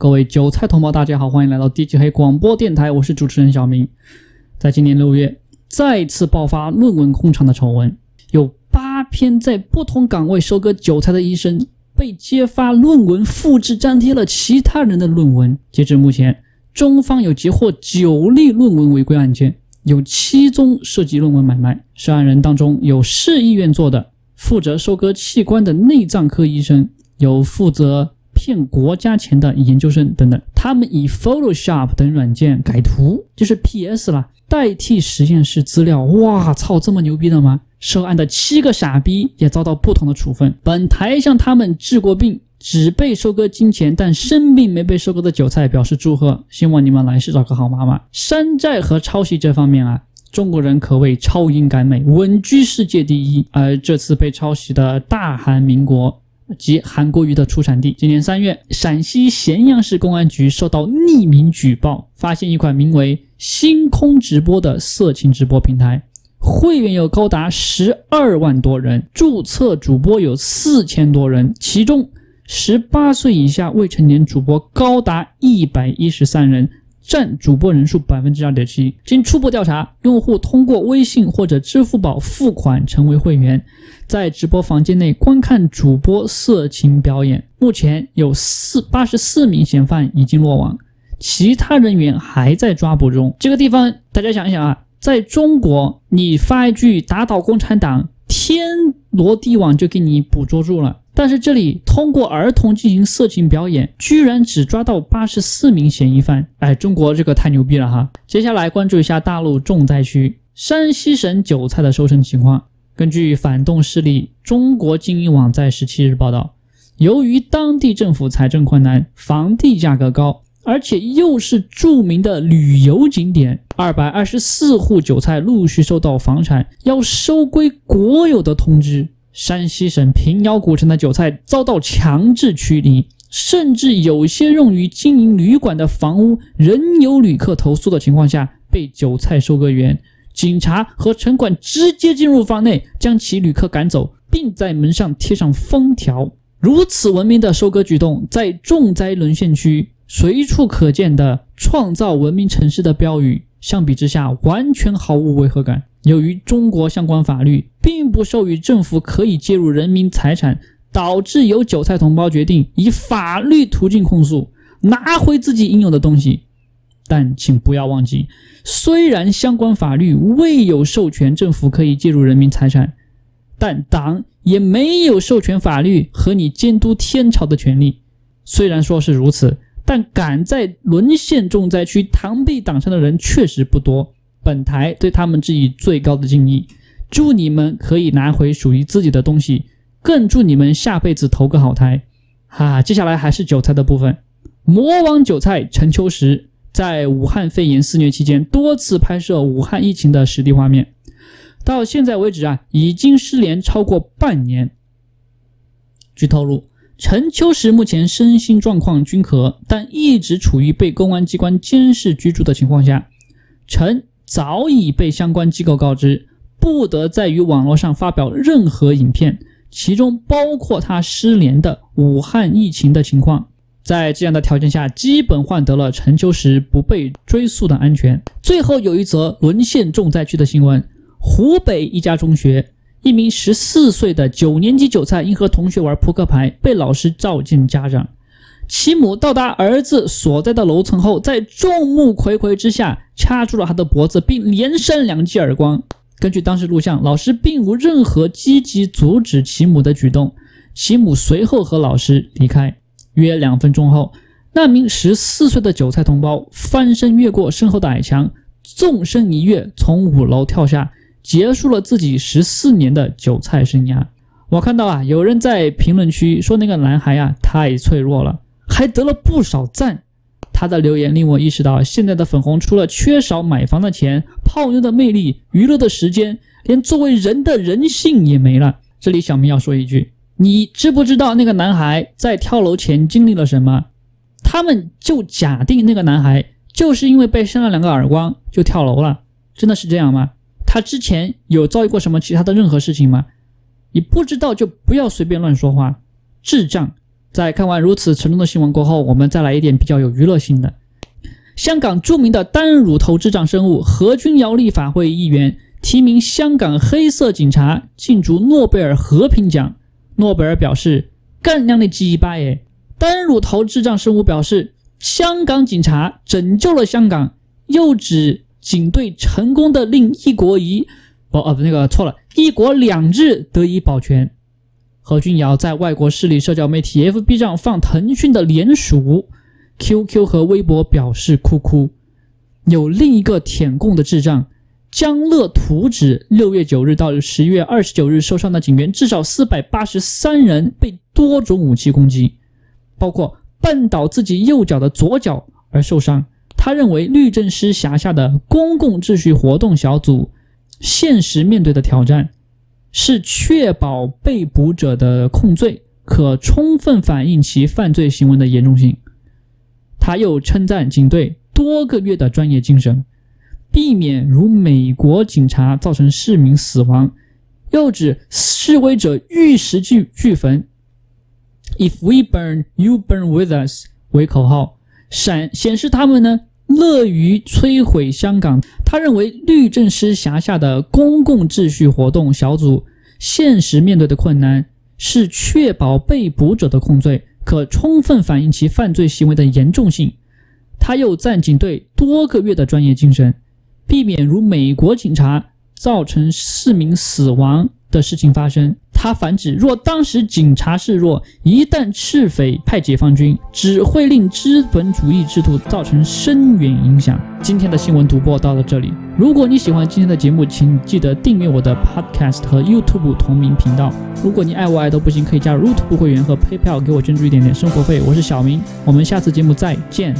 各位韭菜同胞，大家好，欢迎来到地级黑广播电台，我是主持人小明。在今年六月，再次爆发论文空场的丑闻，有八篇在不同岗位收割韭菜的医生被揭发论文复制粘贴了其他人的论文。截至目前，中方有截获九例论文违规案件，有七宗涉及论文买卖。涉案人当中有市医院做的，负责收割器官的内脏科医生，有负责。骗国家钱的研究生等等，他们以 Photoshop 等软件改图，就是 PS 了，代替实验室资料。哇操，这么牛逼的吗？涉案的七个傻逼也遭到不同的处分。本台向他们治过病，只被收割金钱，但生病没被收割的韭菜表示祝贺，希望你们来世找个好妈妈。山寨和抄袭这方面啊，中国人可谓超英赶美，稳居世界第一。而这次被抄袭的大韩民国。及韩国瑜的出产地。今年三月，陕西咸阳市公安局收到匿名举报，发现一款名为“星空直播”的色情直播平台，会员有高达十二万多人，注册主播有四千多人，其中十八岁以下未成年主播高达一百一十三人。占主播人数百分之二点七。经初步调查，用户通过微信或者支付宝付款成为会员，在直播房间内观看主播色情表演。目前有四八十四名嫌犯已经落网，其他人员还在抓捕中。这个地方大家想一想啊，在中国，你发一句“打倒共产党”，天罗地网就给你捕捉住了。但是这里通过儿童进行色情表演，居然只抓到八十四名嫌疑犯！哎，中国这个太牛逼了哈！接下来关注一下大陆重灾区山西省韭菜的收成情况。根据反动势力中国经营网在十七日报道，由于当地政府财政困难，房地价格高，而且又是著名的旅游景点，二百二十四户韭菜陆续收到房产要收归国有的通知。山西省平遥古城的韭菜遭到强制驱离，甚至有些用于经营旅馆的房屋仍有旅客投诉的情况下，被韭菜收割员、警察和城管直接进入房内，将其旅客赶走，并在门上贴上封条。如此文明的收割举动，在重灾沦陷区随处可见的“创造文明城市”的标语，相比之下完全毫无违和感。由于中国相关法律并不授予政府可以介入人民财产，导致有韭菜同胞决定以法律途径控诉，拿回自己应有的东西。但请不要忘记，虽然相关法律未有授权政府可以介入人民财产，但党也没有授权法律和你监督天朝的权利。虽然说是如此，但敢在沦陷重灾区螳臂挡车的人确实不多。本台对他们致以最高的敬意，祝你们可以拿回属于自己的东西，更祝你们下辈子投个好胎。哈，接下来还是韭菜的部分。魔王韭菜陈秋实在武汉肺炎肆虐期间多次拍摄武汉疫情的实地画面，到现在为止啊，已经失联超过半年。据透露，陈秋实目前身心状况均可，但一直处于被公安机关监视居住的情况下。陈。早已被相关机构告知，不得在于网络上发表任何影片，其中包括他失联的武汉疫情的情况。在这样的条件下，基本换得了陈秋实不被追溯的安全。最后有一则沦陷重灾区的新闻：湖北一家中学，一名十四岁的九年级韭菜因和同学玩扑克牌，被老师召见家长。其母到达儿子所在的楼层后，在众目睽睽之下掐住了他的脖子，并连扇两记耳光。根据当时录像，老师并无任何积极阻止其母的举动。其母随后和老师离开。约两分钟后，那名十四岁的韭菜同胞翻身越过身后的矮墙，纵身一跃，从五楼跳下，结束了自己十四年的韭菜生涯。我看到啊，有人在评论区说那个男孩啊太脆弱了。还得了不少赞，他的留言令我意识到，现在的粉红除了缺少买房的钱、泡妞的魅力、娱乐的时间，连作为人的人性也没了。这里小明要说一句，你知不知道那个男孩在跳楼前经历了什么？他们就假定那个男孩就是因为被扇了两个耳光就跳楼了，真的是这样吗？他之前有遭遇过什么其他的任何事情吗？你不知道就不要随便乱说话，智障。在看完如此沉重的新闻过后，我们再来一点比较有娱乐性的。香港著名的单乳头智障生物何君尧立法会议员提名香港黑色警察竞逐诺贝尔和平奖。诺贝尔表示：“干娘的鸡巴耶！”单乳头智障生物表示：“香港警察拯救了香港。”又指警队成功的令一国一不哦不那个错了，一国两制得以保全。何君尧在外国势力社交媒体 FB 上放腾讯的联署，QQ 和微博表示哭哭。有另一个舔共的智障江乐图指，六月九日到十一月二十九日受伤的警员至少四百八十三人被多种武器攻击，包括绊倒自己右脚的左脚而受伤。他认为律政司辖下的公共秩序活动小组现实面对的挑战是确保被捕者的控罪可充分反映其犯罪行为的严重性。他又称赞警队多个月的专业精神，避免如美国警察造成市民死亡。又指示威者玉石俱俱焚，“If we burn, you burn with us” 为口号，闪显示他们呢。乐于摧毁香港。他认为律政司辖下的公共秩序活动小组现实面对的困难是确保被捕者的控罪可充分反映其犯罪行为的严重性。他又赞警队多个月的专业精神，避免如美国警察造成市民死亡的事情发生。他反指，若当时警察示弱，一旦赤匪派解放军，只会令资本主义制度造成深远影响。今天的新闻独播到了这里，如果你喜欢今天的节目，请记得订阅我的 Podcast 和 YouTube 同名频道。如果你爱我爱都不行，可以加入 YouTube 会员和 PayPal 给我捐助一点点生活费。我是小明，我们下次节目再见。